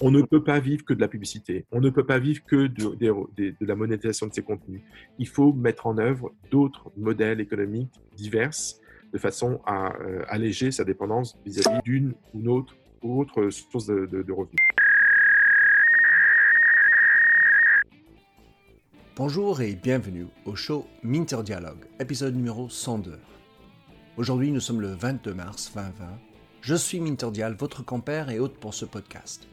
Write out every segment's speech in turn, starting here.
On ne peut pas vivre que de la publicité. On ne peut pas vivre que de, la monétisation de ces contenus. Il faut mettre en œuvre d'autres modèles économiques divers de façon à euh, alléger sa dépendance vis-à-vis d'une ou autre, autre source de, de revenus. Bonjour et bienvenue au show Minter Dialogue, épisode numéro 102. Aujourd'hui, nous sommes le 22 mars 2020. Je suis Minter Dial, votre compère et hôte pour ce podcast.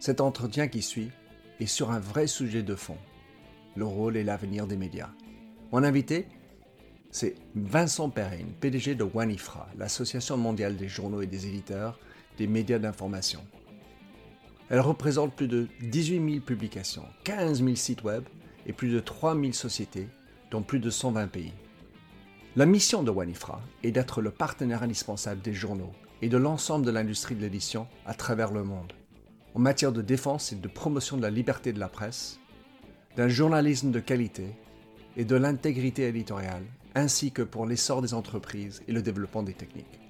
Cet entretien qui suit est sur un vrai sujet de fond, le rôle et l'avenir des médias. Mon invité, c'est Vincent Perrine, PDG de WANIFRA, l'Association mondiale des journaux et des éditeurs des médias d'information. Elle représente plus de 18 000 publications, 15 000 sites web et plus de 3 000 sociétés dans plus de 120 pays. La mission de WANIFRA est d'être le partenaire indispensable des journaux et de l'ensemble de l'industrie de l'édition à travers le monde en matière de défense et de promotion de la liberté de la presse, d'un journalisme de qualité et de l'intégrité éditoriale, ainsi que pour l'essor des entreprises et le développement des techniques.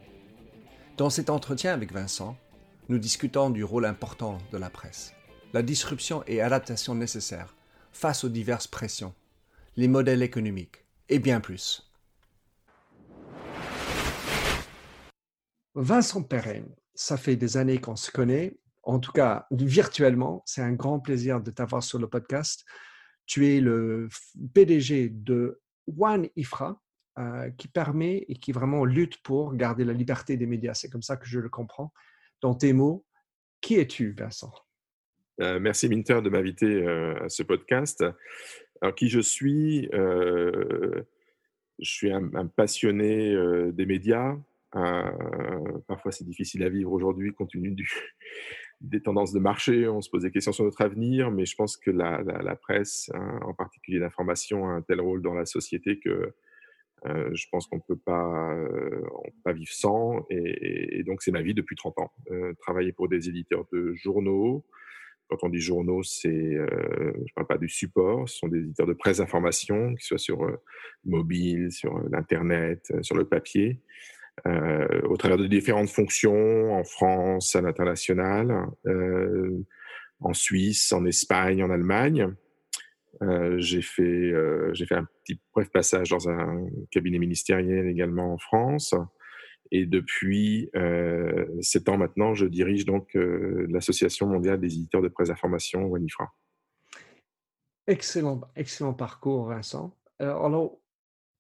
Dans cet entretien avec Vincent, nous discutons du rôle important de la presse, la disruption et adaptation nécessaires face aux diverses pressions, les modèles économiques et bien plus. Vincent Perrin, ça fait des années qu'on se connaît en tout cas virtuellement. C'est un grand plaisir de t'avoir sur le podcast. Tu es le PDG de One Ifra, euh, qui permet et qui vraiment lutte pour garder la liberté des médias. C'est comme ça que je le comprends. Dans tes mots, qui es-tu, Vincent? Euh, Merci, Minter, de m'inviter euh, à ce podcast. Alors, qui je suis? Je suis un passionné des médias. Parfois, c'est difficile à vivre aujourd'hui compte tenu des tendances de marché, on se pose des questions sur notre avenir, mais je pense que la, presse, hein, en particulier l'information, a un tel rôle dans la société que euh, je pense qu'on ne peut pas, euh, vivre sans. Et, donc, c'est ma vie depuis 30 ans. Euh, travailler pour des éditeurs de journaux. Quand on dit journaux, c'est, je ne parle pas du support, ce sont des éditeurs de presse d'information, qui soient sur mobile, sur l'Internet, sur le papier. Euh, au travers de différentes fonctions en France, à l'international, euh, en Suisse, en Espagne, en Allemagne. Euh, j'ai fait, j'ai fait un petit bref passage dans un cabinet ministériel également en France. Et depuis sept ans maintenant, je dirige donc l'Association mondiale des éditeurs de presse d'information, WANIFRA. Excellent, excellent parcours, Vincent. alors,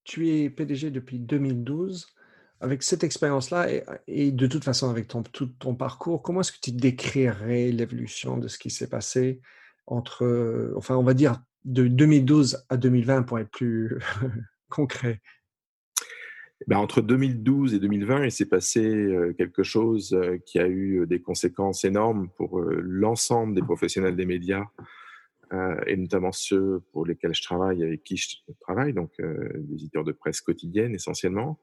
tu es PDG depuis 2012 avec cette expérience-là et, de toute façon avec ton, tout ton parcours, comment est-ce que tu décrirais l'évolution de ce qui s'est passé entre, enfin, on va dire de 2012 à 2020 pour être plus concret? Ben, entre 2012 et 2020, il s'est passé euh, quelque chose euh, qui a eu euh, des conséquences énormes pour l'ensemble des professionnels des médias et notamment ceux pour lesquels je travaille, avec qui je travaille, donc des éditeurs de presse quotidienne essentiellement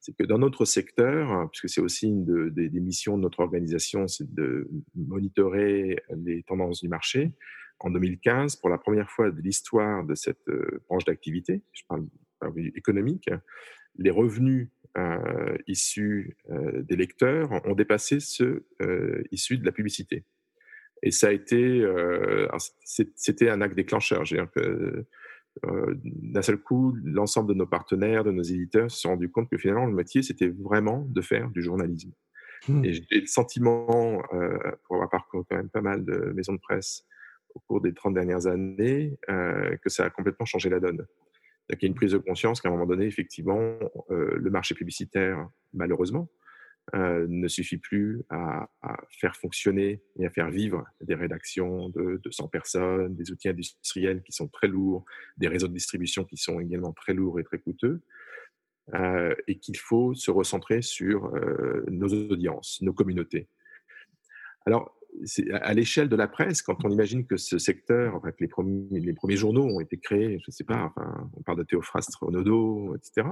c'est que dans notre secteur, puisque c'est aussi une des, missions de notre organisation, c'est de monitorer les tendances du marché. En 2015, pour la première fois de l'histoire de cette euh, branche d'activité, je parle économique, les revenus euh, issus euh, des lecteurs ont dépassé ceux issus de la publicité. Et ça a été, c'était un acte déclencheur. Euh, d'un seul coup, l'ensemble de nos partenaires, de nos éditeurs se sont rendus compte que finalement, le métier, c'était vraiment de faire du journalisme. Mmh. Et j'ai le sentiment, euh, pour avoir parcouru quand même pas mal de maisons de presse au cours des 30 dernières années, euh, que ça a complètement changé la donne. Il y a une prise de conscience qu'à un moment donné, effectivement, le marché publicitaire, malheureusement, euh, ne suffit plus à, faire fonctionner et à faire vivre des rédactions de 200 personnes, des outils industriels qui sont très lourds, des réseaux de distribution qui sont également très lourds et très coûteux, euh, et qu'il faut se recentrer sur euh, nos audiences, nos communautés. Alors, à l'échelle de la presse, quand on imagine que ce secteur, les, premiers, les premiers journaux ont été créés, je ne sais pas, on parle de Théophraste Renaudot, etc.,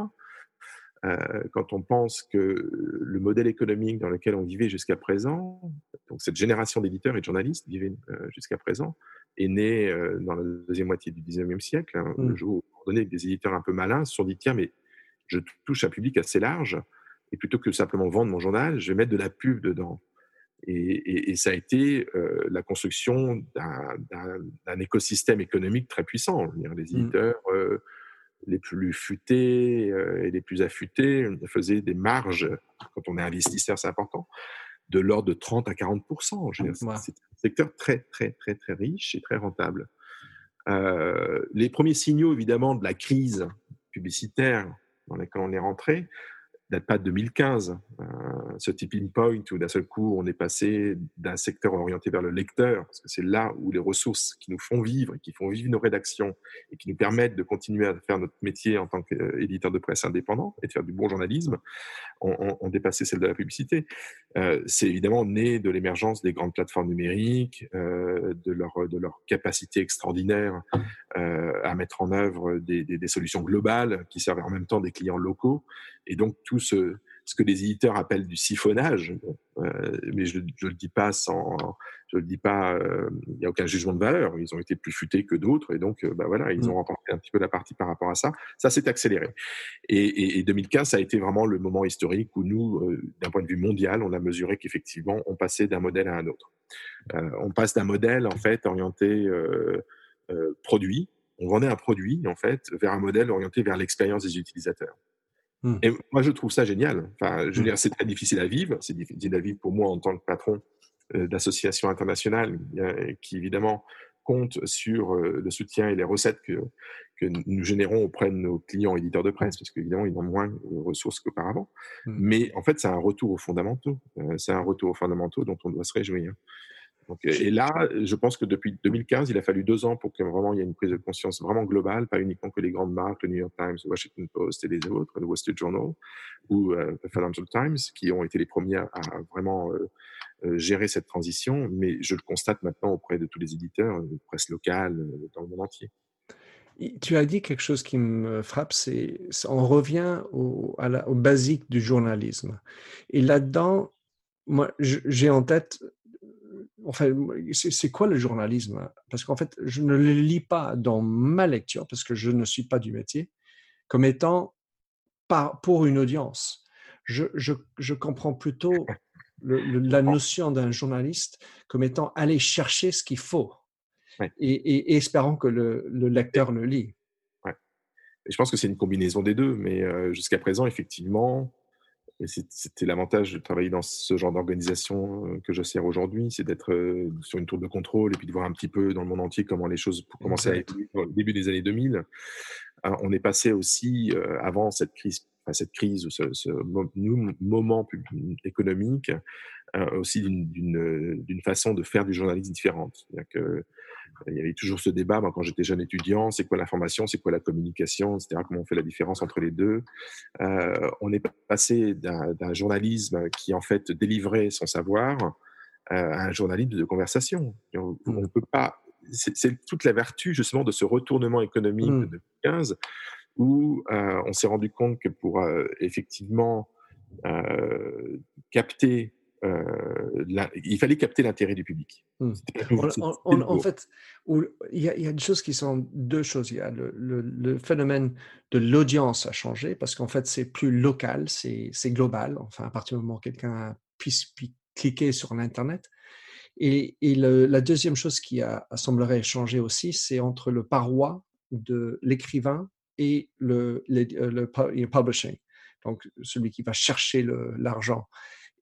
quand on pense que le modèle économique dans lequel on vivait jusqu'à présent, donc cette génération d'éditeurs et de journalistes vivait euh, jusqu'à présent, est née euh, dans la deuxième moitié du 19e siècle, hein, le mmh. jour où, donné, des éditeurs un peu malins se sont dit tiens, mais je touche un public assez large, et plutôt que simplement vendre mon journal, je vais mettre de la pub dedans. Et, ça a été euh, la construction d'un écosystème économique très puissant. les mmh. éditeurs euh, les plus futés euh, et les plus affûtés faisaient des marges, quand on est investisseur, c'est important, de l'ordre de 30 à 40% C'est un secteur très, très, très, très riche et très rentable. les premiers signaux, évidemment, de la crise publicitaire dans laquelle on est rentré, date pas de 2015, euh, ce tipping point où d'un seul coup on est passé d'un secteur orienté vers le lecteur, parce que c'est là où les ressources qui nous font vivre, et qui font vivre nos rédactions et qui nous permettent de continuer à faire notre métier en tant qu'éditeur de presse indépendant et de faire du bon journalisme, ont, dépassé celle de la publicité. Euh, c'est évidemment né de l'émergence des grandes plateformes numériques, euh, de, leur, de leur capacité extraordinaire à mettre en œuvre des, des, des solutions globales qui servent en même temps des clients locaux. Et donc tout ce, ce que les éditeurs appellent du siphonnage, euh, mais je ne le dis pas sans, je le dis pas, euh, il n'y a aucun jugement de valeur. Ils ont été plus futés que d'autres et donc, euh, bah voilà, ils mmh. ont remporté un petit peu la partie par rapport à ça. Ça s'est accéléré. Et, et, 2015, ça a été vraiment le moment historique où nous, d'un point de vue mondial, on a mesuré qu'effectivement, on passait d'un modèle à un autre. on passe d'un modèle en fait orienté produit. On vendait un produit en fait vers un modèle orienté vers l'expérience des utilisateurs. Mmh. Et moi, je trouve ça génial. Enfin, je veux mmh. dire, c'est très difficile à vivre. C'est difficile à vivre pour moi en tant que patron euh, d'associations internationales qui, évidemment, compte sur euh, le soutien et les recettes que, que nous générons auprès de nos clients éditeurs de presse, parce qu'évidemment, ils ont moins de ressources qu'auparavant. Mmh. Mais en fait, c'est un retour aux fondamentaux. Euh, c'est un retour aux fondamentaux dont on doit se réjouir et là, je pense que depuis 2015, il a fallu deux ans pour que vraiment il y ait une prise de conscience vraiment globale, pas uniquement que les grandes marques, le New York Times, le Washington Post et les autres, le Wall Street Journal ou euh, le Financial Times, qui ont été les premiers à, vraiment euh, euh, gérer cette transition. Mais je le constate maintenant auprès de tous les éditeurs, de presse locale, dans le monde entier. Tu as dit quelque chose qui me frappe, c'est on revient au, à au basique du journalisme. Et là-dedans, moi, j'ai en tête enfin, c'est quoi le journalisme? Parce qu'en fait, je ne le lis pas dans ma lecture, parce que je ne suis pas du métier, comme étant par, pour une audience. Je, je, je comprends plutôt la notion d'un journaliste comme étant aller chercher ce qu'il faut et, et, espérant que le, le lecteur le lit. Ouais. je pense que c'est une combinaison des deux, mais euh, jusqu'à présent, effectivement, c'était l'avantage de travailler dans ce genre d'organisation euh, que je sers aujourd'hui, c'est d'être euh, sur une tour de contrôle et puis de voir un petit peu dans le monde entier comment les choses commençaient à être au début des années 2000. on est passé aussi, euh, avant cette crise, enfin cette crise ou ce, moment économique, aussi d'une façon de faire du journalisme différente. Que, il y avait toujours ce débat, moi, quand j'étais jeune étudiant, c'est quoi l'information, c'est quoi la communication, etc., comment on fait la différence entre les deux. Euh, on est passé d'un journalisme qui, en fait, délivrait son savoir euh, à un journalisme de conversation. On ne mmh. peut pas... C'est toute la vertu, justement, de ce retournement économique mmh. de 2015, où euh, on s'est rendu compte que pour effectivement capter euh, il fallait capter l'intérêt du public. Hmm. En, fait, il y, a, des choses qui sont deux choses. Il y a le, phénomène de l'audience a changé parce qu'en fait, c'est plus local, c'est global. Enfin, à partir du moment où quelqu'un puisse cliquer sur l'Internet. Et, la deuxième chose qui a, semblerait changer aussi, c'est entre le paroi de l'écrivain et le, le, publishing, donc celui qui va chercher l'argent.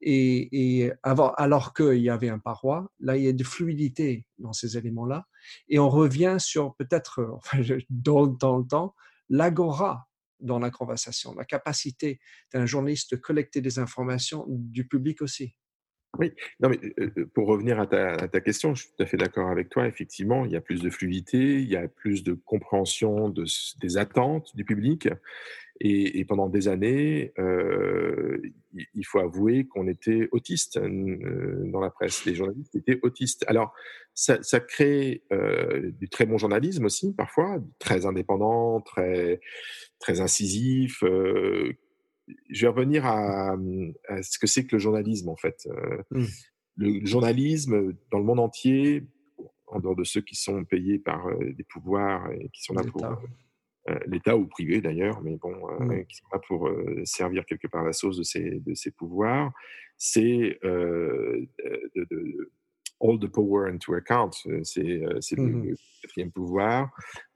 Et, avant, alors qu'il y avait un paroi, là, il y a de fluidité dans ces éléments-là. Et on revient sur peut-être, enfin, dans, dans le temps, l'agora dans la conversation, la capacité d'un journaliste de collecter des informations du public aussi. Oui, non, mais pour revenir à ta, question, je suis tout à fait d'accord avec toi. Effectivement, il y a plus de fluidité, il y a plus de compréhension de, des attentes du public. Et, pendant des années, il faut avouer qu'on était autiste dans la presse. Les journalistes étaient autistes. Alors, ça, ça crée du très bon journalisme aussi, parfois, très indépendant, très, très incisif. Euh, je vais revenir à, à ce que c'est que le journalisme, en fait. Euh, mmh. Le journalisme, dans le monde entier, en dehors de ceux qui sont payés par des pouvoirs et qui sont là pour l'État ou privé d'ailleurs, mais bon, Mmh. qui sont là pour servir quelque part la sauce de ces, de ces pouvoirs, c'est de, de, all the power into account, c'est le, Mmh le quatrième pouvoir.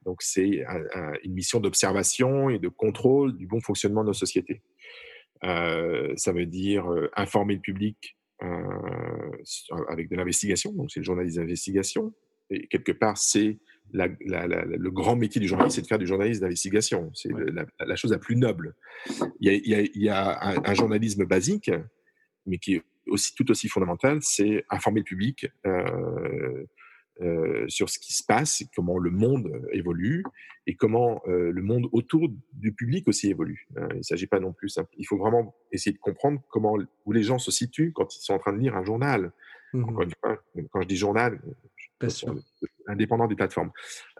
Donc c'est une mission d'observation et de contrôle du bon fonctionnement de nos sociétés. ça veut dire informer le public avec de l'investigation, donc c'est le journalisme d'investigation. Et quelque part, c'est la, le grand métier du journaliste, c'est de faire du journalisme d'investigation. C'est la, chose la plus noble. Il y a, il y a un, un, journalisme basique, mais qui est aussi, tout aussi fondamental, c'est informer le public euh, euh, sur ce qui se passe, comment le monde évolue et comment euh, le monde autour du public aussi évolue. Euh, il ne s'agit pas non plus, il faut vraiment essayer de comprendre comment où les gens se situent quand ils sont en train de lire un journal. Mmh Encore une fois, quand je dis journal, je indépendant des plateformes.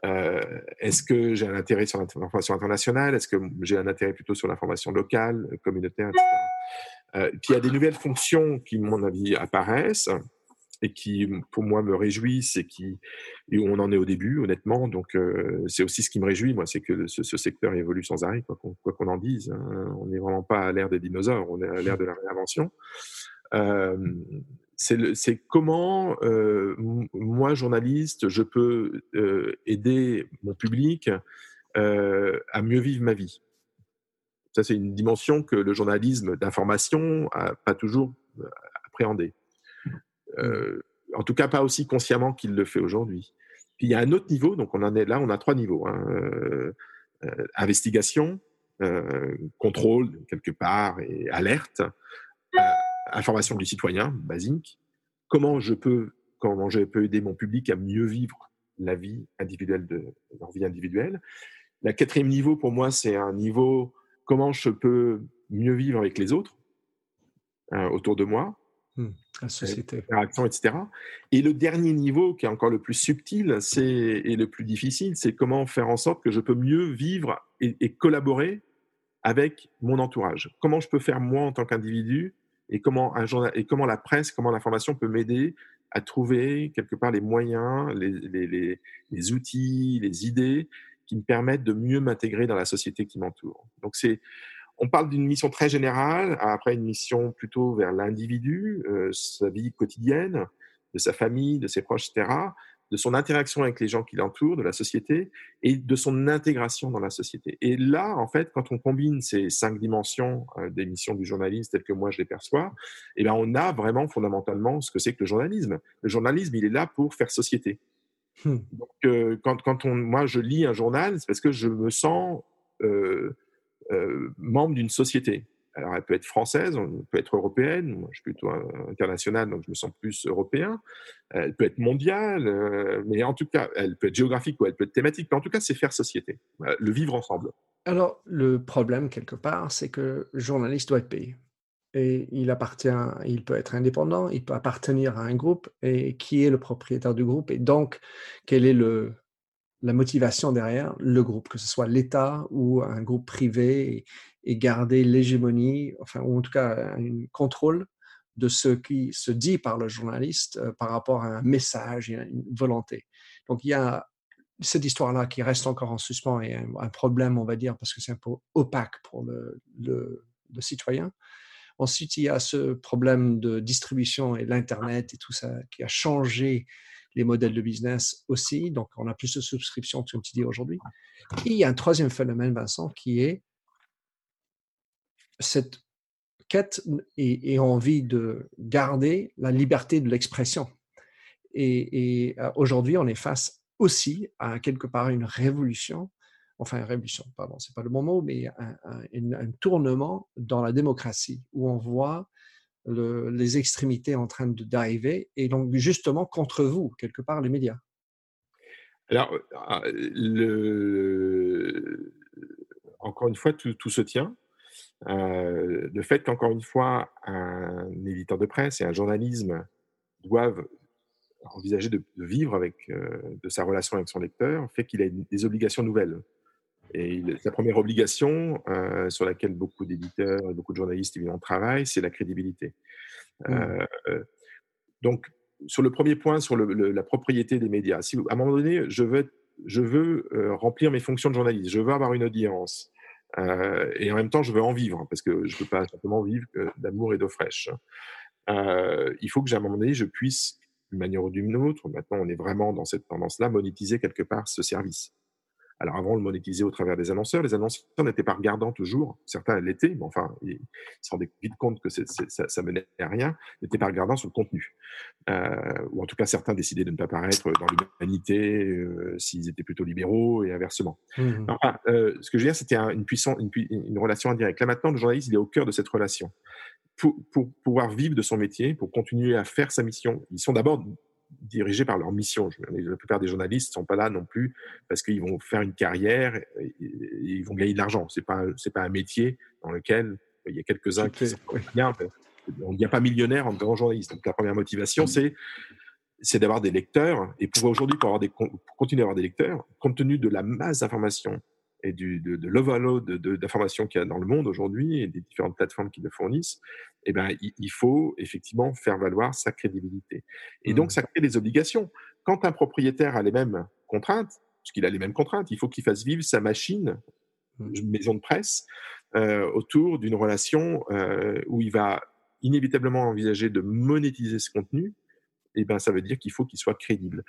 Euh, Est-ce que j'ai un intérêt sur l'information internationale Est-ce que j'ai un intérêt plutôt sur l'information locale, communautaire, etc. Euh, puis il y a des nouvelles fonctions qui, à mon avis, apparaissent et qui, pour moi, me réjouissent et qui, et on en est au début, honnêtement. Donc, euh, c'est aussi ce qui me réjouit, moi, c'est que ce, secteur évolue sans arrêt, quoi qu'on qu en dise. Hein. On n'est vraiment pas à l'ère des dinosaures, on est à l'ère de la réinvention. Euh, c'est comment, euh, moi, journaliste, je peux aider mon public à mieux vivre ma vie. Ça, c'est une dimension que le journalisme d'information n'a pas toujours appréhendé. Euh, en tout cas, pas aussi consciemment qu'il le fait aujourd'hui. Puis il y a un autre niveau, donc on en est là, on a trois niveaux hein, euh, euh, investigation, contrôle quelque part et alerte, information du citoyen basique. Comment je peux, comment je peux aider mon public à mieux vivre la vie individuelle de leur vie individuelle. La quatrième niveau pour moi, c'est un niveau comment je peux mieux vivre avec les autres autour de moi, Mmh, la société. Interaction, etc. Et le dernier niveau, qui est encore le plus subtil c'est, et le plus difficile, c'est comment faire en sorte que je peux mieux vivre et, et, collaborer avec mon entourage. Comment je peux faire moi en tant qu'individu et comment, un journal, et comment la presse, comment l'information peut m'aider à trouver quelque part les moyens, les, les, les, les outils, les idées qui me permettent de mieux m'intégrer dans la société qui m'entoure. Donc c'est on parle d'une mission très générale, après une mission plutôt vers l'individu, euh, sa vie quotidienne, de sa famille, de ses proches, etc., de son interaction avec les gens qui l'entourent, de la société, et de son intégration dans la société. Et là, en fait, quand on combine ces cinq dimensions euh, des missions du journalisme telles que moi je les perçois, eh bien, on a vraiment fondamentalement ce que c'est que le journalisme. Le journalisme, il est là pour faire société. Hmm. Donc, euh, quand, quand on, moi je lis un journal, c'est parce que je me sens euh, euh, membre d'une société. Alors, elle peut être française, elle peut être européenne. Moi, je suis plutôt international, donc je me sens plus européen. Elle peut être mondiale, mais en tout cas, elle peut être géographique ou elle peut être thématique. Mais en tout cas, c'est faire société, le vivre ensemble. Alors, le problème, quelque part, c'est que le journaliste doit être payé. Et il appartient, il peut être indépendant, il peut appartenir à un groupe, et qui est le propriétaire du groupe, et donc, quel est le, la motivation derrière le groupe, que ce soit l'État ou un groupe privé, et, garder l'hégémonie, enfin, ou en tout cas un contrôle de ce qui se dit par le journaliste euh, par rapport à un message et à une volonté. Donc il y a cette histoire-là qui reste encore en suspens et un, problème, on va dire, parce que c'est un peu opaque pour le, le, citoyen. Ensuite, il y a ce problème de distribution et l'Internet et tout ça qui a changé les modèles de business aussi. Donc, on a plus de subscriptions, comme tu dis aujourd'hui. Il y a un troisième phénomène, Vincent, qui est cette quête et, envie de garder la liberté de l'expression. Et, et aujourd'hui, on est face aussi à quelque part une révolution, enfin une révolution, pardon, c'est pas le bon mot, mais un, tournement dans la démocratie où on voit le, les extrémités en train d'arriver, et donc justement contre vous, quelque part, les médias Alors, le... encore une fois, tout, se tient. Euh, le fait qu'encore une fois, un éditeur de presse et un journalisme doivent envisager de, de vivre avec, euh, de sa relation avec son lecteur fait qu'il a des obligations nouvelles. Et la première obligation euh, sur laquelle beaucoup d'éditeurs et beaucoup de journalistes évidemment travaillent, c'est la crédibilité. Mmh. Euh, donc, sur le premier point, sur le, le, la propriété des médias, si à un moment donné, je veux être je veux remplir mes fonctions de journaliste, je veux avoir une audience, et en même temps, je veux en vivre, parce que je ne peux pas simplement vivre d'amour et d'eau fraîche. il faut que, à un moment donné, je puisse, d'une manière ou d'une autre, maintenant on est vraiment dans cette tendance-là, monétiser quelque part ce service. Alors avant, on le monétisait au travers des annonceurs. Les annonceurs n'étaient pas regardants toujours. Certains l'étaient, mais enfin, ils se rendaient vite compte que ça, ça, menait à rien. Ils n'étaient pas regardants sur le contenu. Euh, ou en tout cas, certains décidaient de ne pas paraître dans l'humanité euh, s'ils étaient plutôt libéraux et inversement. Mmh enfin, euh, ce que je veux dire, c'était une, puissance, une, relation indirecte. Là maintenant, le journaliste, il est au cœur de cette relation. Pour, pour pouvoir vivre de son métier, pour continuer à faire sa mission, ils sont d'abord dirigés par leur mission. La plupart des journalistes ne sont pas là non plus parce qu'ils vont faire une carrière et, ils vont gagner de l'argent. Ce n'est pas, pas un métier dans lequel il y a quelques-uns qui sont bien. Il n'y a pas millionnaire en grand journaliste. Donc la première motivation, c'est c'est d'avoir des lecteurs et pour aujourd'hui pour, avoir des, pour continuer à avoir des lecteurs, compte tenu de la masse d'informations et du, de, de l'overload d'informations qu'il y a dans le monde aujourd'hui et des différentes plateformes qui le fournissent, eh ben, il, faut effectivement faire valoir sa crédibilité. Et donc, mmh. ça crée des obligations. Quand un propriétaire a les mêmes contraintes, parce qu'il a les mêmes contraintes, il faut qu'il fasse vivre sa machine, mmh. maison de presse, euh, autour d'une relation euh, où il va inévitablement envisager de monétiser ce contenu, eh ben, ça veut dire qu'il faut qu'il soit crédible.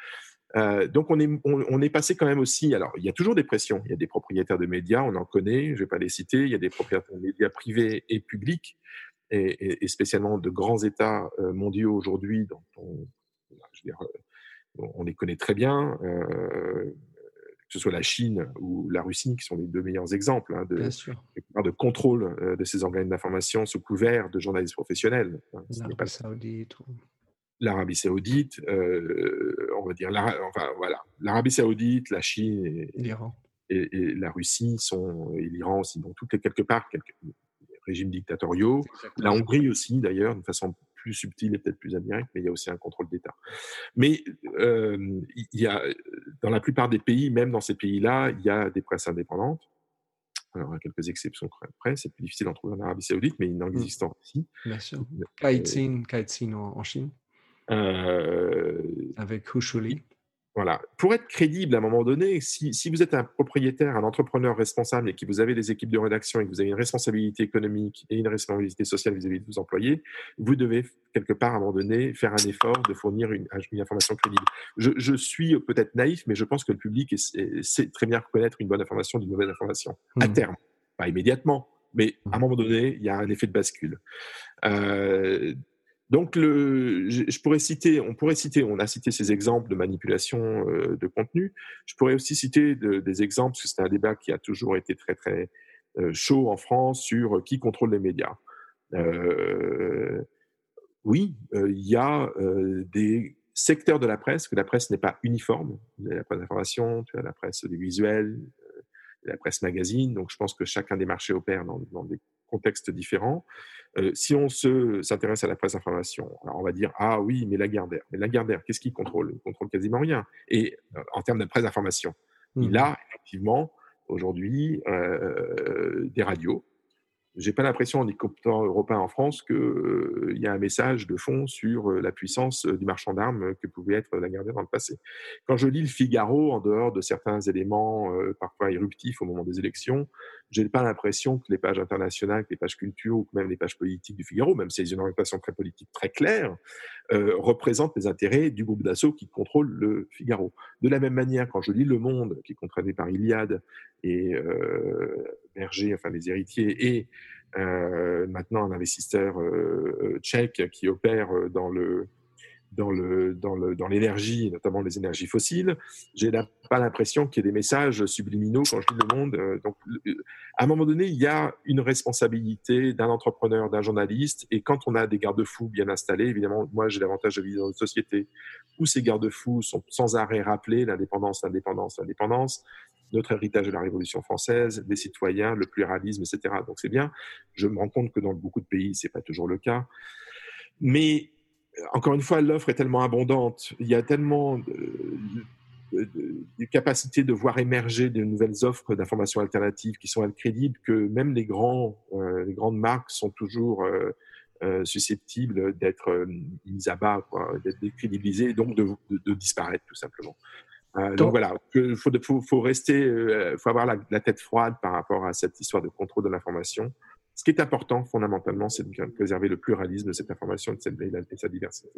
Euh, donc on est, on, est passé quand même aussi, alors il y a toujours des pressions, il y a des propriétaires de médias, on en connaît, je ne vais pas les citer, il y a des propriétaires de médias privés et publics, et, spécialement de grands États euh, mondiaux aujourd'hui, dont on, euh, on les connaît très bien, que ce soit la Chine ou la Russie, qui sont les deux meilleurs exemples hein, de, de, contrôle de ces organes d'information sous couvert de journalistes professionnels. Hein, L'Arabie Saoudite l'Arabie Saoudite, euh, on va dire, enfin voilà, l'Arabie Saoudite, la Chine et, l'Iran et, la Russie sont et l'Iran aussi, donc toutes les quelque part quelques régimes dictatoriaux. La Hongrie aussi d'ailleurs, de façon plus subtile et peut-être plus indirecte, mais il y a aussi un contrôle d'État. Mais euh, il y a dans la plupart des pays, même dans ces pays-là, il y a des presses indépendantes. Alors, à quelques exceptions près, c'est plus difficile d'en trouver en Arabie Saoudite, mais il en mmh. existe en Russie. Bien sûr. Kaitsin, en Chine. Euh, Avec Hushuli. Voilà. Pour être crédible à un moment donné, si, si, vous êtes un propriétaire, un entrepreneur responsable et que vous avez des équipes de rédaction et que vous avez une responsabilité économique et une responsabilité sociale vis-à-vis de vos employés, vous devez quelque part à un moment donné faire un effort de fournir une, une information crédible. Je, je suis peut-être naïf, mais je pense que le public sait très bien reconnaître une bonne information d'une mauvaise information à mmh. terme, pas immédiatement, mais à un mmh. moment donné, il y a un effet de bascule. Euh, donc, je, pourrais citer, on pourrait citer, on a cité ces exemples de manipulation euh, de contenu. Je pourrais aussi citer des exemples, parce que c'est un débat qui a toujours été très très euh, chaud en France sur qui contrôle les médias. Euh, oui, il y a des secteurs de la presse que la presse n'est pas uniforme. Il y la presse d'information, la presse audiovisuelle, la presse magazine. Donc, je pense que chacun des marchés opère dans des contextes différents. Euh, si on s'intéresse à la presse information, alors on va dire ah oui, mais la Lagardère. Mais la Lagardère, qu'est-ce qu'il contrôle? Il contrôle quasiment rien. Et euh, en termes de presse d'information, il mmh. a effectivement aujourd'hui euh, des radios, j'ai pas l'impression en écoutant européen en France qu'il euh, y a un message de fond sur la puissance du marchand d'armes que pouvait être la Gardère dans le passé. Quand je lis le Figaro, en dehors de certains éléments parfois éruptifs au moment des élections, j'ai pas l'impression que les pages internationales, les pages culture ou même les pages politiques du Figaro, même si c'est une orientation très politique très claire, représentent les intérêts du groupe d'assaut qui contrôle le Figaro. De la même manière, quand je lis Le Monde, qui est contrôlé par Iliade et Berger, enfin les héritiers, et euh, maintenant un investisseur euh, euh, tchèque qui opère dans le dans le dans le dans l'énergie, notamment les énergies fossiles. J'ai pas l'impression qu'il y ait des messages subliminaux quand je lis le monde. Donc, à un moment donné, il y a une responsabilité d'un entrepreneur, d'un journaliste, et quand on a des garde-fous bien installés, évidemment, moi j'ai l'avantage de vivre dans une société où ces garde-fous sont sans arrêt rappelés, l'indépendance, l'indépendance, l'indépendance, notre héritage de la Révolution française, des citoyens, le pluralisme, etc. Donc c'est bien. Je me rends compte que dans beaucoup de pays, c'est pas toujours le cas. Mais encore une fois, l'offre est tellement abondante, il y a tellement de, capacité de voir émerger de nouvelles offres d'informations alternatives qui sont crédibles que même les, grands, euh, les grandes marques sont toujours euh, euh, susceptibles d'être mises à bas, d'être décrédibilisées et donc de, disparaître tout simplement. donc, voilà, il faut, faut, rester, il faut avoir la, tête froide par rapport à cette histoire de contrôle de l'information. Ce qui est important fondamentalement, c'est de préserver le pluralisme de cette information et, de sa diversité.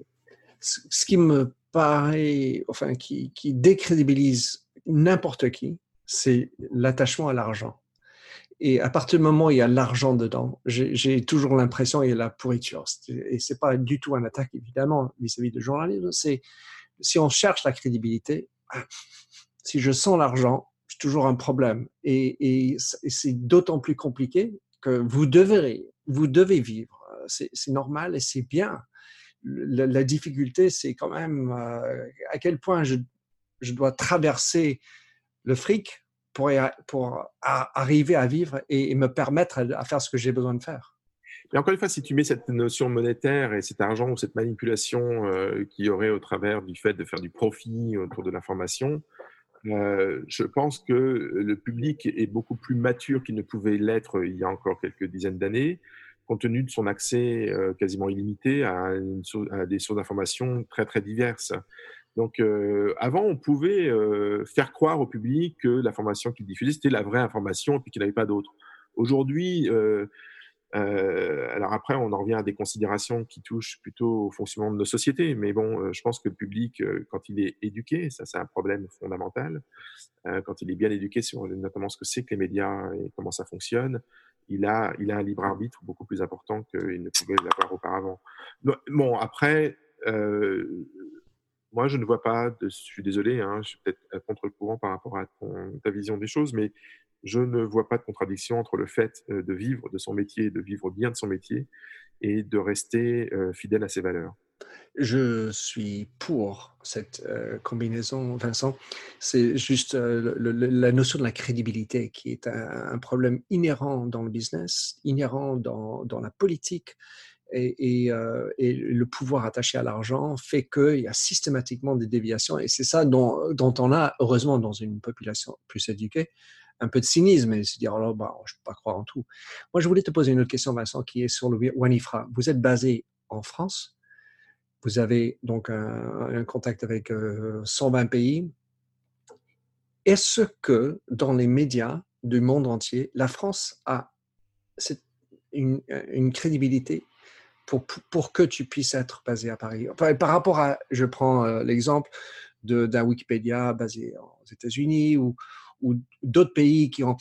Ce qui me paraît, enfin, qui, décrédibilise n'importe qui, c'est l'attachement à l'argent. Et à partir du moment où il y a l'argent dedans, j'ai toujours l'impression qu'il y a la pourriture. Et c'est pas du tout un attaque, évidemment, vis-à-vis de journalisme. C'est si on cherche la crédibilité, ah, si je sens l'argent, c'est toujours un problème. Et c'est d'autant plus compliqué que vous devez, vous devez vivre. C'est normal et c'est bien. La, difficulté, c'est quand même euh, à quel point je, je dois traverser le fric pour, pour arriver à vivre et, me permettre à, faire ce que j'ai besoin de faire. Mais encore une fois, si tu mets cette notion monétaire et cet argent ou cette manipulation euh, qui y aurait au travers du fait de faire du profit autour de l'information, euh, je pense que le public est beaucoup plus mature qu'il ne pouvait l'être il y a encore quelques dizaines d'années, compte tenu de son accès euh, quasiment illimité à, des sources d'information très très diverses. Donc, euh, avant, on pouvait faire croire au public que l'information qu'il diffusait, c'était la vraie information et qu'il n'y avait pas d'autre. Aujourd'hui, euh, alors après, on en revient à des considérations qui touchent plutôt au fonctionnement de nos sociétés. Mais bon, je pense que le public, quand il est éduqué, ça c'est un problème fondamental, quand il est bien éduqué sur notamment ce que c'est que les médias et comment ça fonctionne, il a, il a un libre arbitre beaucoup plus important qu'il ne pouvait l'avoir auparavant. Bon, après, moi, je ne vois pas, de, je suis désolé, hein, je suis peut-être à contre-courant par rapport à ta vision des choses, mais je ne vois pas de contradiction entre le fait euh, de vivre de son métier, de vivre bien de son métier, et de rester euh, fidèle à ses valeurs. Je suis pour cette euh, combinaison, Vincent. C'est juste la notion de la crédibilité qui est un, problème inhérent dans le business, inhérent dans la politique euh, et, le pouvoir attaché à l'argent fait qu'il y a systématiquement des déviations. Et c'est ça dont, on a, heureusement, dans une population plus éduquée, un peu de cynisme et se dire, oh, bah, je ne peux pas croire en tout. Moi, je voulais te poser une autre question, Vincent, qui est sur le Wanifra. Vous êtes basé en France. Vous avez donc un, contact avec 120 euh, pays. Est-ce que dans les médias du monde entier, la France a une crédibilité pour, que tu puisses être basé à Paris. par rapport à, je prends euh, l'exemple d'un Wikipédia basé aux États-Unis ou, d'autres pays qui ont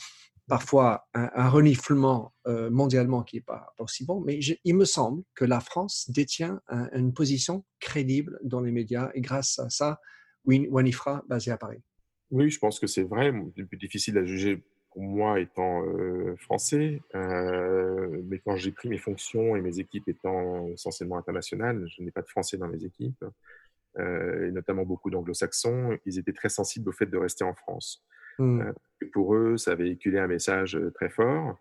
parfois un, reniflement euh, mondialement qui n'est pas, aussi bon, mais il me semble que la France détient une position crédible dans les médias et grâce à ça, Wanifra basé à Paris. Oui, je pense que c'est vrai. C'est plus difficile à juger moi étant euh, français, euh, mais quand j'ai pris mes fonctions et mes équipes étant essentiellement internationales, je n'ai pas de français dans mes équipes, euh, et notamment beaucoup d'anglo-saxons, ils étaient très sensibles au fait de rester en France. Mmh. pour eux, ça véhiculait un message très fort.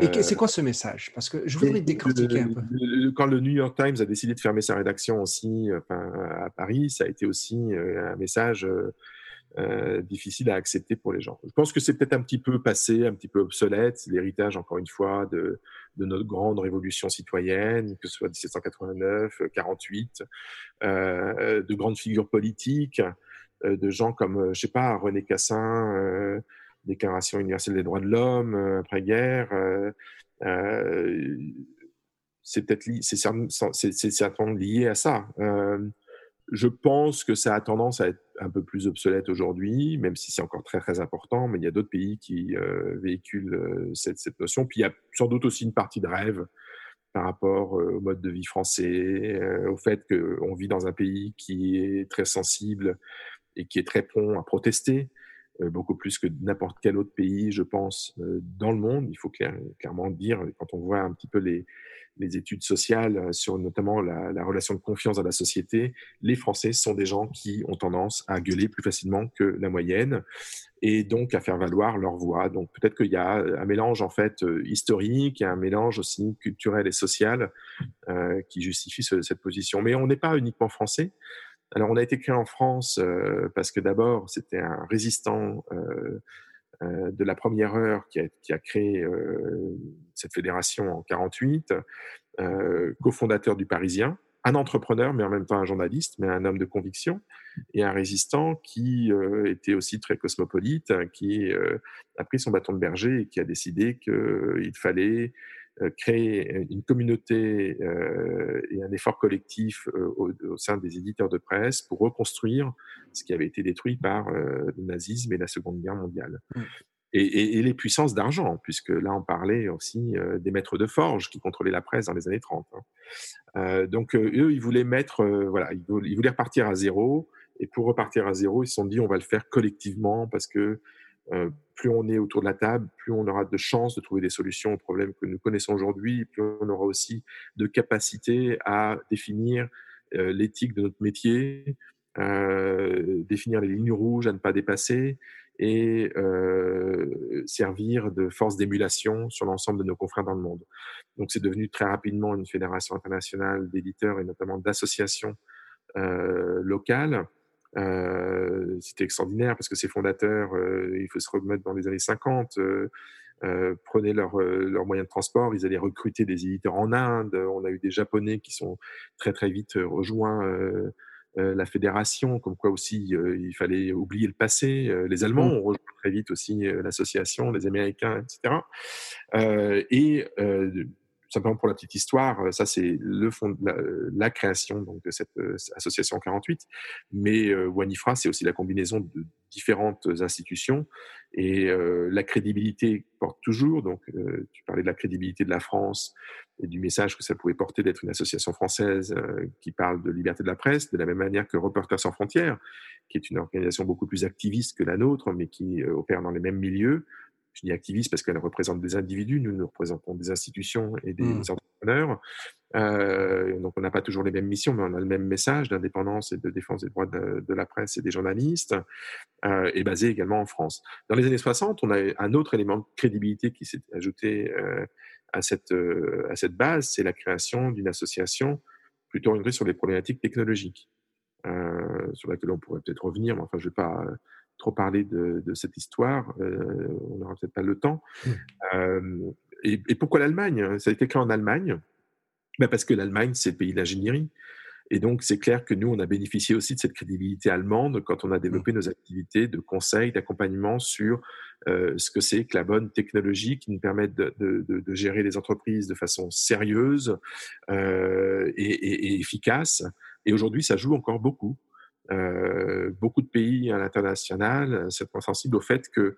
et c'est quoi ce message? Parce que je voudrais décortiquer un peu. quand le New York Times a décidé de fermer sa rédaction aussi à Paris, ça a été aussi un message euh, difficile à accepter pour les gens. Je pense que c'est peut-être un petit peu passé, un petit peu obsolète, l'héritage, encore une fois, de, de, notre grande révolution citoyenne, que ce soit 1789, 48, euh, de grandes figures politiques, euh, de gens comme, euh, je sais pas, René Cassin, euh, Déclaration universelle des droits de l'homme, après-guerre. c'est peut-être c'est certainement lié à ça. Je pense que ça a tendance à être un peu plus obsolète aujourd'hui, même si c'est encore très très important, mais il y a d'autres pays qui euh, véhiculent euh, cette, cette, notion. Puis il y a sans doute aussi une partie de rêve par rapport euh, au mode de vie français, au fait qu'on vit dans un pays qui est très sensible et qui est très prompt à protester, beaucoup plus que n'importe quel autre pays, je pense, dans le monde. Il faut clairement dire, quand on voit un petit peu les, les études sociales euh, sur notamment la, relation de confiance dans la société, les Français sont des gens qui ont tendance à gueuler plus facilement que la moyenne et donc à faire valoir leur voix. Donc peut-être qu'il y a un mélange en fait euh, historique un mélange aussi culturel et social euh, qui justifie cette position. Mais on n'est pas uniquement français. Alors on a été créé en France parce que d'abord c'était un résistant euh, de la première heure qui a, qui a créé euh, cette fédération en 48, euh, cofondateur du Parisien, un entrepreneur, mais en même temps un journaliste, mais un homme de conviction, et un résistant qui était aussi très cosmopolite, hein, qui a pris son bâton de berger et qui a décidé qu'il fallait créer une communauté et un effort collectif au, sein des éditeurs de presse pour reconstruire ce qui avait été détruit par le nazisme et la Seconde Guerre mondiale. Mmh et, les puissances d'argent, puisque là on parlait aussi euh, des maîtres de forge qui contrôlaient la presse dans les années 30. Hein. Euh, donc euh, eux, ils voulaient mettre, voilà, ils voulaient, repartir à zéro, et pour repartir à zéro, ils se sont dit on va le faire collectivement parce que plus on est autour de la table, plus on aura de chances de trouver des solutions aux problèmes que nous connaissons aujourd'hui, plus on aura aussi de capacité à définir l'éthique de notre métier, définir les lignes rouges à ne pas dépasser et euh, servir de force d'émulation sur l'ensemble de nos confrères dans le monde. Donc c'est devenu très rapidement une fédération internationale d'éditeurs et notamment d'associations euh, locales. Euh, C'était extraordinaire parce que ses fondateurs, euh, il faut se remettre dans les années 50, euh, euh, prenaient leurs leur moyens de transport, ils allaient recruter des éditeurs en Inde. On a eu des Japonais qui sont très très vite rejoints euh, la fédération, comme quoi aussi euh, il fallait oublier le passé. Euh, les Allemands mmh. ont rejoint très vite aussi l'association, les Américains, etc. et simplement pour la petite histoire, ça c'est le fond, la, la, création donc de cette association 48. Mais Wanifra, c'est aussi la combinaison de différentes institutions et la crédibilité porte toujours. Donc, tu parlais de la crédibilité de la France et du message que ça pouvait porter d'être une association française qui parle de liberté de la presse, de la même manière que Reporters sans frontières, qui est une organisation beaucoup plus activiste que la nôtre, mais qui opère dans les mêmes milieux. Je dis activiste parce qu'elle représente des individus, nous, nous représentons des institutions et des mmh. entrepreneurs. Euh, donc, on n'a pas toujours les mêmes missions, mais on a le même message d'indépendance et de défense des droits de, de la presse et des journalistes, euh, et basé également en France. Dans les années 60, on a un autre élément de crédibilité qui s'est ajouté euh, à, cette, à cette base, c'est la création d'une association plutôt orientée sur les problématiques technologiques, sur laquelle on pourrait peut-être revenir, mais enfin, je ne vais pas trop parler de, de cette histoire, euh, on n'aura peut-être pas le temps. Mmh. Et, et, pourquoi l'Allemagne? Ça a été créé en Allemagne bah, parce que l'Allemagne, c'est le pays de l'ingénierie. Et donc, c'est clair que nous, on a bénéficié aussi de cette crédibilité allemande quand on a mmh. développé nos activités de conseil, d'accompagnement sur euh, ce que c'est que la bonne technologie qui nous permet de, de, de, gérer les entreprises de façon sérieuse euh, et, et, et, efficace. Et aujourd'hui, ça joue encore beaucoup. Euh, beaucoup de pays à l'international sont sensibles au fait que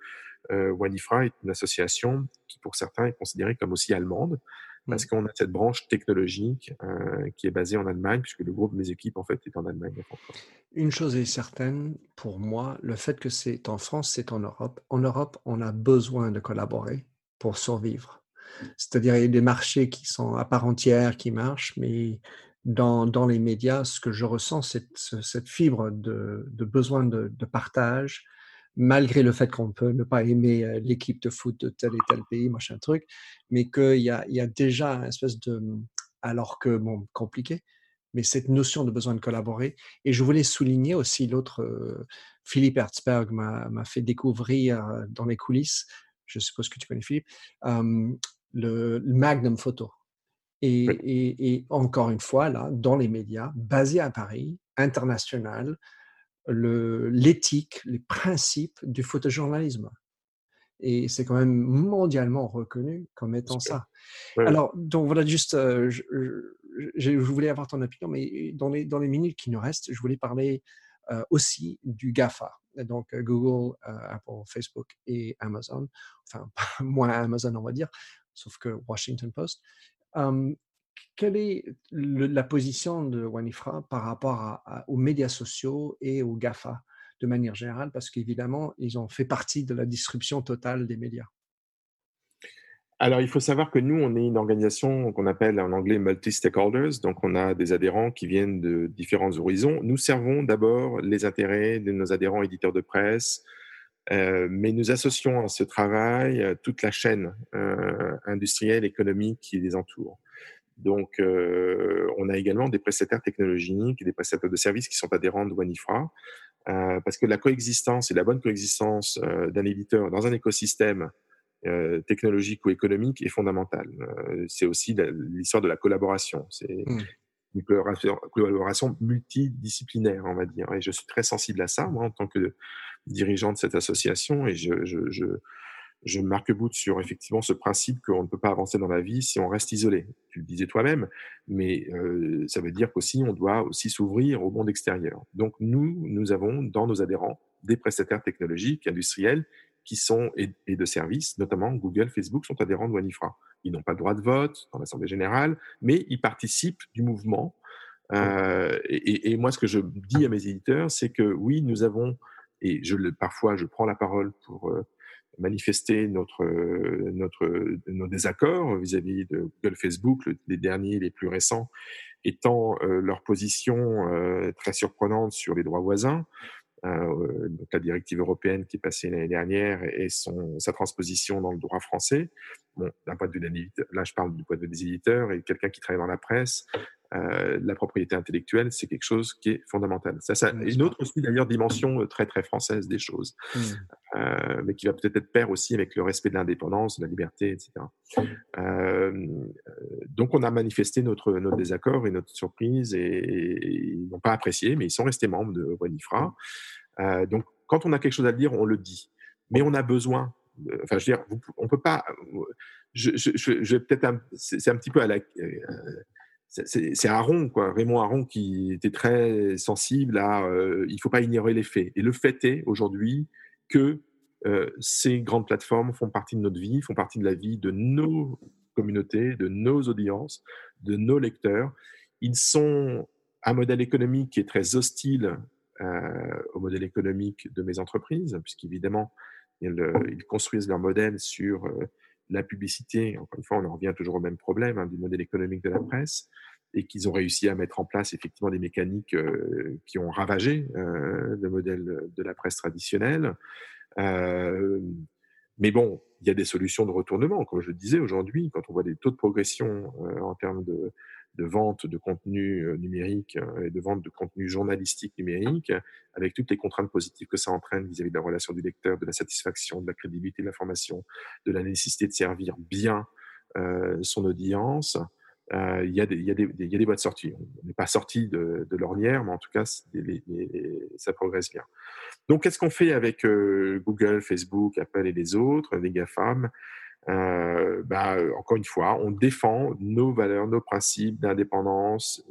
euh, Wanifra est une association qui, pour certains, est considérée comme aussi allemande parce mmh. qu'on a cette branche technologique euh, qui est basée en Allemagne, puisque le groupe Mes équipes, en fait, est en Allemagne. Une chose est certaine, pour moi, le fait que c'est en France, c'est en Europe. En Europe, on a besoin de collaborer pour survivre. C'est-à-dire, il y a des marchés qui sont à part entière, qui marchent, mais dans, les médias, ce que je ressens, c'est cette fibre de, besoin de, partage, malgré le fait qu'on peut ne pas aimer l'équipe de foot de tel et tel pays, machin truc, mais qu'il y a, déjà une espèce de, alors que, bon, compliqué, mais cette notion de besoin de collaborer. Et je voulais souligner aussi l'autre, Philippe Herzberg m'a fait découvrir dans les coulisses, je suppose que tu connais Philippe, le, Magnum Photo. Et, et, et, encore une fois, là, dans les médias, basé à Paris, international, l'éthique, les principes du photojournalisme. Et c'est quand même mondialement reconnu comme étant ça. Alors, donc voilà, juste, euh, je, voulais avoir ton opinion, mais dans les, dans les minutes qui nous restent, je voulais parler euh, aussi du GAFA, donc euh, Google, Apple, Facebook et Amazon, enfin moins Amazon on va dire, sauf que Washington Post quelle est la position de Wanifra par rapport aux médias sociaux et aux GAFA de manière générale? Parce qu'évidemment, ils ont fait partie de la disruption totale des médias. Alors, il faut savoir que nous, on est une organisation qu'on appelle en anglais multi-stakeholders. Donc, on a des adhérents qui viennent de différents horizons. Nous servons d'abord les intérêts de nos adhérents éditeurs de presse, euh, mais nous associons à ce travail euh, toute la chaîne euh, industrielle, économique qui les entoure. Donc, euh, on a également des prestataires technologiques des prestataires de services qui sont adhérents de Wanifra, euh, parce que la coexistence et la bonne coexistence euh, d'un éditeur dans un écosystème euh, technologique ou économique est fondamentale. Euh, c'est aussi l'histoire de la collaboration. C'est mmh. une collaboration, multidisciplinaire, on va dire. Et je suis très sensible à ça, moi, en tant que dirigeant de cette association, et je, je, je, je marque bout sur effectivement ce principe qu'on ne peut pas avancer dans la vie si on reste isolé. Tu le disais toi-même, mais euh, ça veut dire qu'aussi on doit aussi s'ouvrir au monde extérieur. Donc nous, nous avons dans nos adhérents des prestataires technologiques, industriels, qui sont et, de services, notamment Google, Facebook, sont adhérents de Wanifra. Ils n'ont pas le droit de vote dans l'Assemblée générale, mais ils participent du mouvement. Euh, et, et, moi, ce que je dis à mes éditeurs, c'est que oui, nous avons, et je parfois je prends la parole pour euh, manifester notre, notre, nos désaccords vis-à-vis de Google, Facebook, les derniers, les plus récents, étant euh, leur position euh, très surprenante sur les droits voisins. Euh, donc la directive européenne qui est passée l'année dernière et son, sa transposition dans le droit français. Bon, d'un point de vue là je parle du point de vue des éditeurs et quelqu'un qui travaille dans la presse, euh, la propriété intellectuelle, c'est quelque chose qui est fondamental. Ça, ça une autre aussi d'ailleurs dimension euh, très très française des choses, mmh. euh, mais qui va peut-être être pair aussi avec le respect de l'indépendance, de la liberté, etc. Euh, donc on a manifesté notre notre désaccord et notre surprise et, ils n'ont pas apprécié, mais ils sont restés membres de Wanifra. Euh, donc quand on a quelque chose à dire, on le dit, mais on a besoin. Enfin, je veux dire, on peut pas. Je, je, je, je peut-être, c'est un petit peu à la c'est Aaron, quoi, Raymond Aron, qui était très sensible à euh, il ne faut pas ignorer les faits. Et le fait est aujourd'hui que euh, ces grandes plateformes font partie de notre vie, font partie de la vie de nos communautés, de nos audiences, de nos lecteurs. Ils sont un modèle économique qui est très hostile euh, au modèle économique de mes entreprises, puisqu'évidemment, ils, ils, construisent leur modèle sur la publicité, encore une fois, on en revient toujours au même problème hein, du modèle économique de la presse, et qu'ils ont réussi à mettre en place effectivement des mécaniques euh, qui ont ravagé euh, le modèle de la presse traditionnelle. Euh, mais bon, il y a des solutions de retournement. Comme je le disais aujourd'hui, quand on voit des taux de progression en termes de, de vente de contenu euh, numérique euh, et de vente de contenu journalistique numérique, avec toutes les contraintes positives que ça entraîne vis-à-vis de la relation du lecteur, de la satisfaction, de la crédibilité de l'information, de la nécessité de servir bien euh, son audience. Euh, il, y il, y il y a des voies de sortie. On n'est pas sorti de, de l'ornière, mais en tout cas, ça progresse bien. Donc, qu'est-ce qu'on fait avec euh, Google, Facebook, Apple et les autres, les GAFAM? Euh, bah, encore une fois, on défend nos valeurs, nos principes d'indépendance.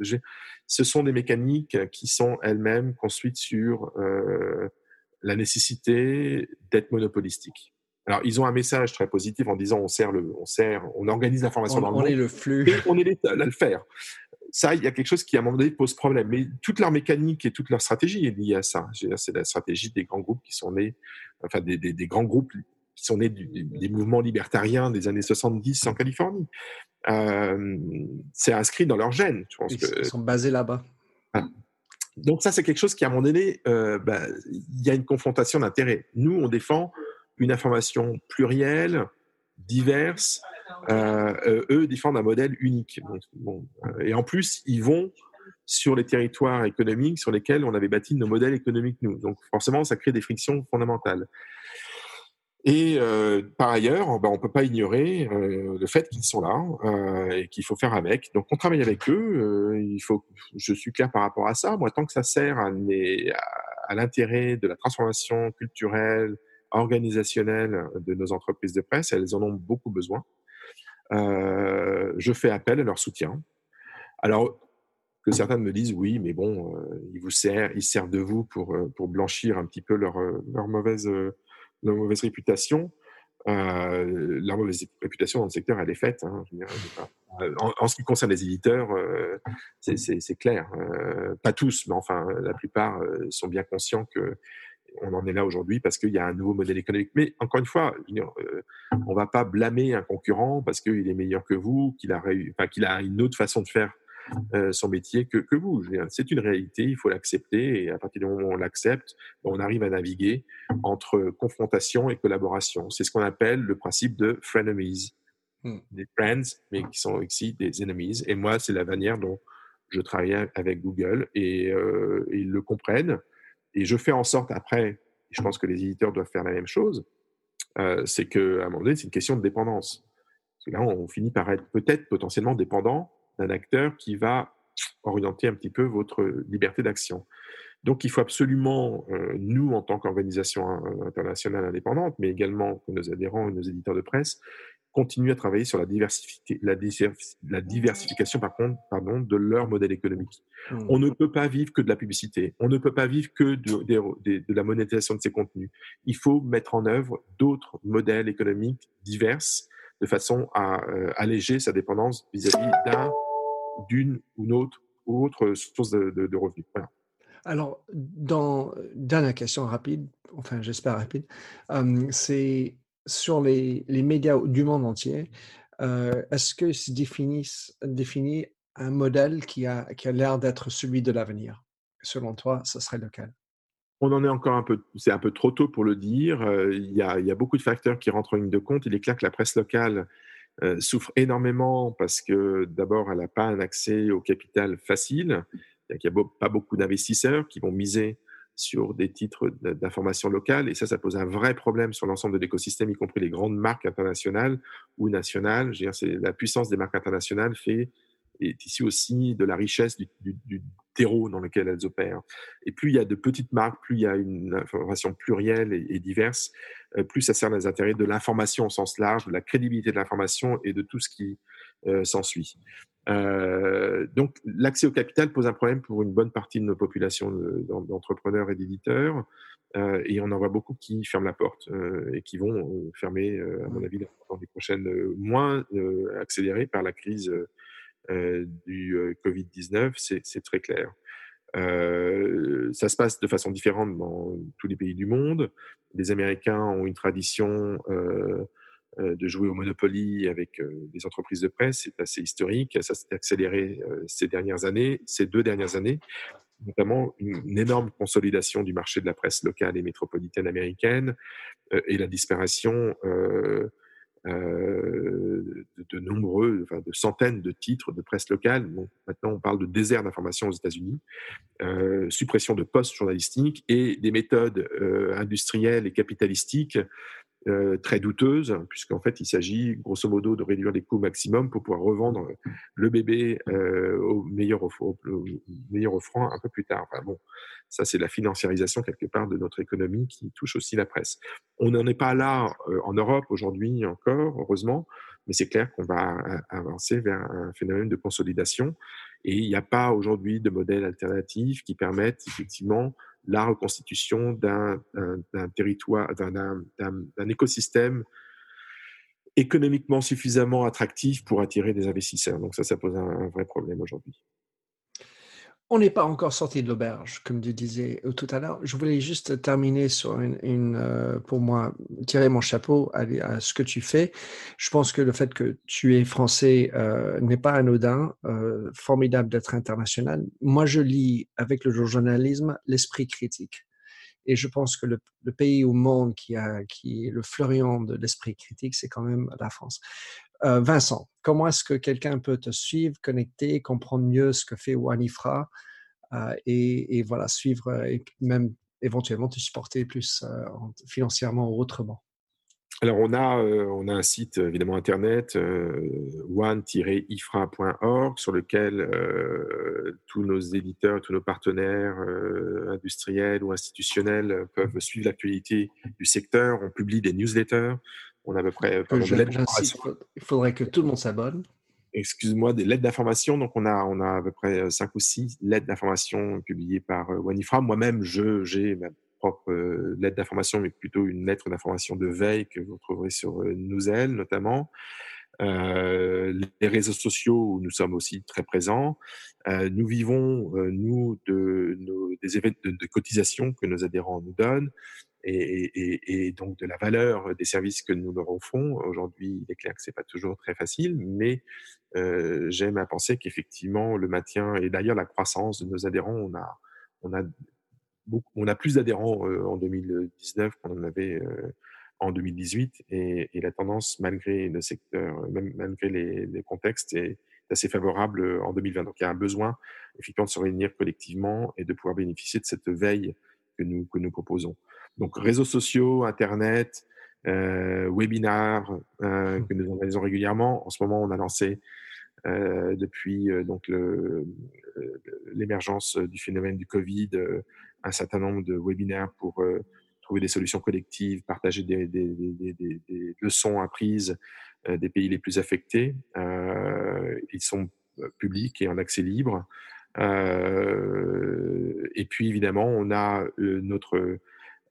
Ce sont des mécaniques qui sont elles-mêmes construites sur euh, la nécessité d'être monopolistique. Alors, ils ont un message très positif en disant on sert le, on sert, on organise l'information dans le monde. On est le flux. on est les seuls à le faire. Ça, il y a quelque chose qui, à un moment donné, pose problème. Mais toute leur mécanique et toute leur stratégie est liée à ça. C'est la stratégie des grands groupes qui sont nés, enfin, des, des, des grands groupes qui sont nés des mouvements libertariens des années 70 en Californie. Euh, c'est inscrit dans leur gène. Je pense ils, sont basés là-bas. Ah. Donc ça, c'est quelque chose qui, à un moment donné, euh, bah, il y a une confrontation d'intérêts. Nous, on défend une information plurielle, diverse. Euh, eux défendent un modèle unique. bon, et en plus, ils vont sur les territoires économiques sur lesquels on avait bâti nos modèles économiques, nous. Donc forcément, ça crée des frictions fondamentales. Et euh, par ailleurs, ben, on ne peut pas ignorer euh, le fait qu'ils sont là euh, et qu'il faut faire avec. Donc on travaille avec eux. il faut, je suis clair par rapport à ça. Moi, tant que ça sert à, l'intérêt de la transformation culturelle, organisationnelle de nos entreprises de presse, elles en ont beaucoup besoin. je fais appel à leur soutien. Alors que certains me disent oui, mais bon, ils vous servent, ils servent de vous pour pour blanchir un petit peu leur leur mauvaise leur mauvaise réputation. Euh, leur mauvaise réputation dans le secteur, elle est faite. Hein, euh, en, ce qui concerne les éditeurs, euh, c'est clair. Pas tous, mais enfin, la plupart sont bien conscients que on en est là aujourd'hui parce qu'il y a un nouveau modèle économique. Mais encore une fois, on va pas blâmer un concurrent parce qu'il est meilleur que vous, qu'il a une autre façon de faire euh, son métier que, que vous. C'est une réalité, il faut l'accepter et à partir du moment où on l'accepte, on arrive à naviguer entre confrontation et collaboration. C'est ce qu'on appelle le principe de frenemies, hmm. des friends, mais qui sont aussi des enemies. Et moi, c'est la manière dont je travaille avec Google et, euh, ils le comprennent. Et je fais en sorte après, et je pense que les éditeurs doivent faire la même chose, euh, c'est qu'à un moment donné, c'est une question de dépendance. Parce que là, on finit par être peut-être potentiellement dépendant d'un acteur qui va orienter un petit peu votre liberté d'action. Donc, il faut absolument, nous, en tant qu'organisation internationale indépendante, mais également nos adhérents et nos éditeurs de presse, continuer à travailler sur la, la, la diversification par contre, pardon, de leur modèle économique. Mmh. On ne peut pas vivre que de la publicité, on ne peut pas vivre que de, de, la monétisation de ces contenus. Il faut mettre en œuvre d'autres modèles économiques divers de façon à euh, alléger sa dépendance vis-à-vis d'un, d'une ou une autre, ou autre source de, revenus. Voilà. Alors, dans, dernière question rapide, enfin j'espère rapide, euh, c'est sur les, médias du monde entier, euh, est-ce que se définit un modèle qui a, qui a l'air d'être celui de l'avenir? Selon toi, ce serait lequel? On en est encore un peu, c'est un peu trop tôt pour le dire. Euh, il y, a, il y, a, beaucoup de facteurs qui rentrent en ligne de compte. Il est clair que la presse locale souffre énormément parce que d'abord, elle n'a pas un accès au capital facile. Il n'y a pas beaucoup d'investisseurs qui vont miser sur des titres d'information locale. Et ça, ça pose un vrai problème sur l'ensemble de l'écosystème, y compris les grandes marques internationales ou nationales. Je la puissance des marques internationales fait est ici aussi de la richesse du, du, terreau dans lequel elles opèrent. Et plus il y a de petites marques, plus il y a une information plurielle et, diverse, euh, plus ça sert les intérêts de l'information au sens large, de la crédibilité de l'information et de tout ce qui euh, s'ensuit. Euh, donc, l'accès au capital pose un problème pour une bonne partie de nos populations d'entrepreneurs et d'éditeurs. Euh, et on en voit beaucoup qui ferment la porte euh, et qui vont fermer, à mon avis, dans les prochaines mois, accélérées par la crise du Covid-19. C'est très clair. ça se passe de façon différente dans tous les pays du monde. Les Américains ont une tradition euh, de jouer au Monopoly avec euh, les entreprises de presse. C'est assez historique. Ça s'est accéléré euh, ces dernières années, ces deux dernières années, notamment une, énorme consolidation du marché de la presse locale et métropolitaine américaine et la disparition de, nombreux, enfin de centaines de titres de presse locale. maintenant, on parle de désert d'information aux États-Unis, suppression de postes journalistiques et des méthodes industrielles et capitalistiques euh, très douteuse, puisqu'en fait, il s'agit grosso modo de réduire les coûts maximum pour pouvoir revendre le bébé euh, au, meilleur offrant, meilleur offrant un peu plus tard. bon, ça, c'est la financiarisation quelque part de notre économie qui touche aussi la presse. On n'en est pas là euh, en Europe aujourd'hui encore, heureusement, mais c'est clair qu'on va avancer vers un phénomène de consolidation. Et il n'y a pas aujourd'hui de modèle alternatif qui permette effectivement la reconstitution d'un territoire, d'un écosystème économiquement suffisamment attractif pour attirer des investisseurs. Donc ça, ça pose un vrai problème aujourd'hui. On n'est pas encore sorti de l'auberge, comme tu disais tout à l'heure. Je voulais juste terminer sur une, euh, pour moi, tirer mon chapeau à, ce que tu fais. Je pense que le fait que tu es français euh, n'est pas anodin, euh, formidable d'être international. Moi, je lis avec le journalisme l'esprit critique. Et je pense que le, pays au monde qui, a, qui est le fleurion de l'esprit critique, c'est quand même la France. Euh, Vincent, comment est-ce que quelqu'un peut te suivre, connecter, comprendre mieux ce que fait Wanifra euh, et, voilà, suivre euh, et même éventuellement te supporter plus financièrement ou autrement? Alors, on a, on a un site, évidemment, internet, one-ifra.org, sur lequel tous nos éditeurs, tous nos partenaires industriels ou institutionnels peuvent suivre l'actualité du secteur. On publie des newsletters on a à peu près. il faudrait que tout le monde s'abonne. Excuse-moi, des lettres d'information. Donc, on a, on a à peu près 5 euh, ou 6 lettres d'information publiées par euh, Wanifra. Moi-même, j'ai ma propre euh, lettre d'information, mais plutôt une lettre d'information de veille que vous trouverez sur Nouzel, notamment. les réseaux sociaux où nous sommes aussi très présents. nous vivons, nous, de, des événements de, cotisations que nos adhérents nous donnent et, donc de la valeur des services que nous leur offrons. Aujourd'hui, il est clair que c'est pas toujours très facile, mais euh, j'aime à penser qu'effectivement le maintien et d'ailleurs la croissance de nos adhérents, on a, on a, beaucoup, on a plus d'adhérents euh, en 2019 qu'on en avait euh, en 2018 et, la tendance, malgré le secteur, même malgré les, les contextes, est assez favorable en 2020. Donc il y a un besoin effectivement de se réunir collectivement et de pouvoir bénéficier de cette veille que nous, que nous proposons. Donc réseaux sociaux, Internet, euh, webinars euh, mmh. que nous organisons régulièrement. En ce moment, on a lancé depuis donc l'émergence du phénomène du Covid, un certain nombre de webinaires pour trouver des solutions collectives, partager des, des, des, des leçons apprises des pays les plus affectés. ils sont publics et en accès libre. et puis évidemment, on a notre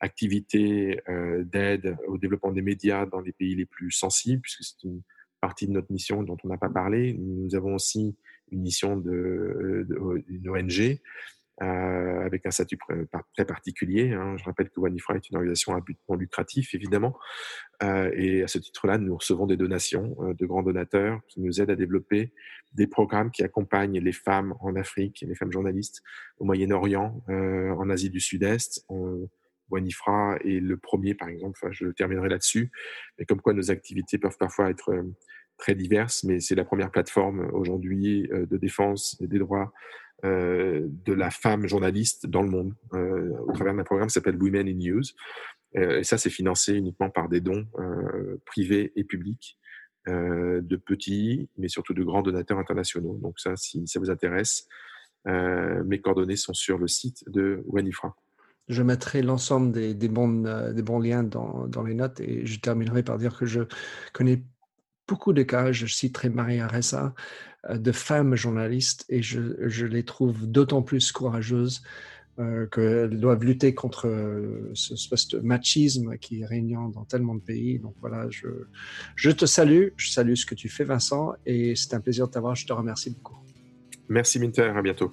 activité d'aide au développement des médias dans les pays les plus sensibles, puisque c'est une partie de notre mission dont on n'a pas parlé. Nous avons aussi une mission d'une de, ONG euh, avec un statut très particulier. Hein. Je rappelle que Wanifra est une organisation à but non lucratif, évidemment. Euh, et à ce titre-là, nous recevons des donations euh, de grands donateurs qui nous aident à développer des programmes qui accompagnent les femmes en Afrique, les femmes journalistes au Moyen-Orient, en Asie du Sud-Est. Wanifra est le premier, par exemple. Enfin, je terminerai là-dessus. Mais comme quoi nos activités peuvent parfois être très diverses, mais c'est la première plateforme aujourd'hui de défense des droits euh, de la femme journaliste dans le monde euh, au travers d'un programme qui s'appelle Women in News. Euh, et ça, c'est financé uniquement par des dons privés et publics de petits, mais surtout de grands donateurs internationaux. Donc ça, si ça vous intéresse, mes coordonnées sont sur le site de Wanifra. Je mettrai l'ensemble des, des, bons, liens dans, les notes et je terminerai par dire que je connais beaucoup de cas, je citerai Maria Ressa, euh, de femmes journalistes et je, les trouve d'autant plus courageuses euh, qu'elles doivent lutter contre euh, ce machisme qui est régnant dans tellement de pays. Donc voilà, je te salue, je salue ce que tu fais Vincent et c'est un plaisir de t'avoir, je te remercie beaucoup. Merci Minter, à bientôt.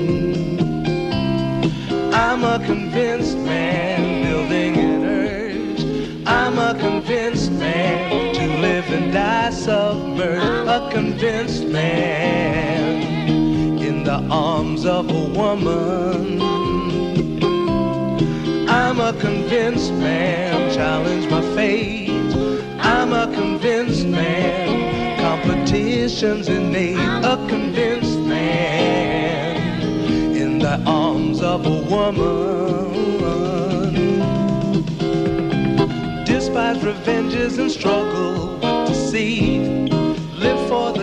A convinced man in the arms of a woman. I'm a convinced man, challenge my fate. I'm a convinced man, competition's innate. A convinced man in the arms of a woman. Despise revenges and struggle with deceit.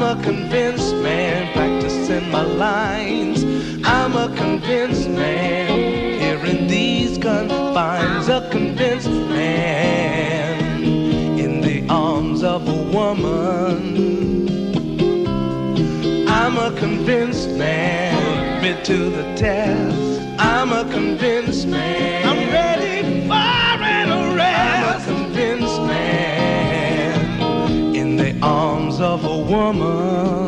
I'm a convinced man, practicing my lines. I'm a convinced man, here in these confines. A convinced man in the arms of a woman. I'm a convinced man, put me to the test. I'm a convinced man. I'm ready woman.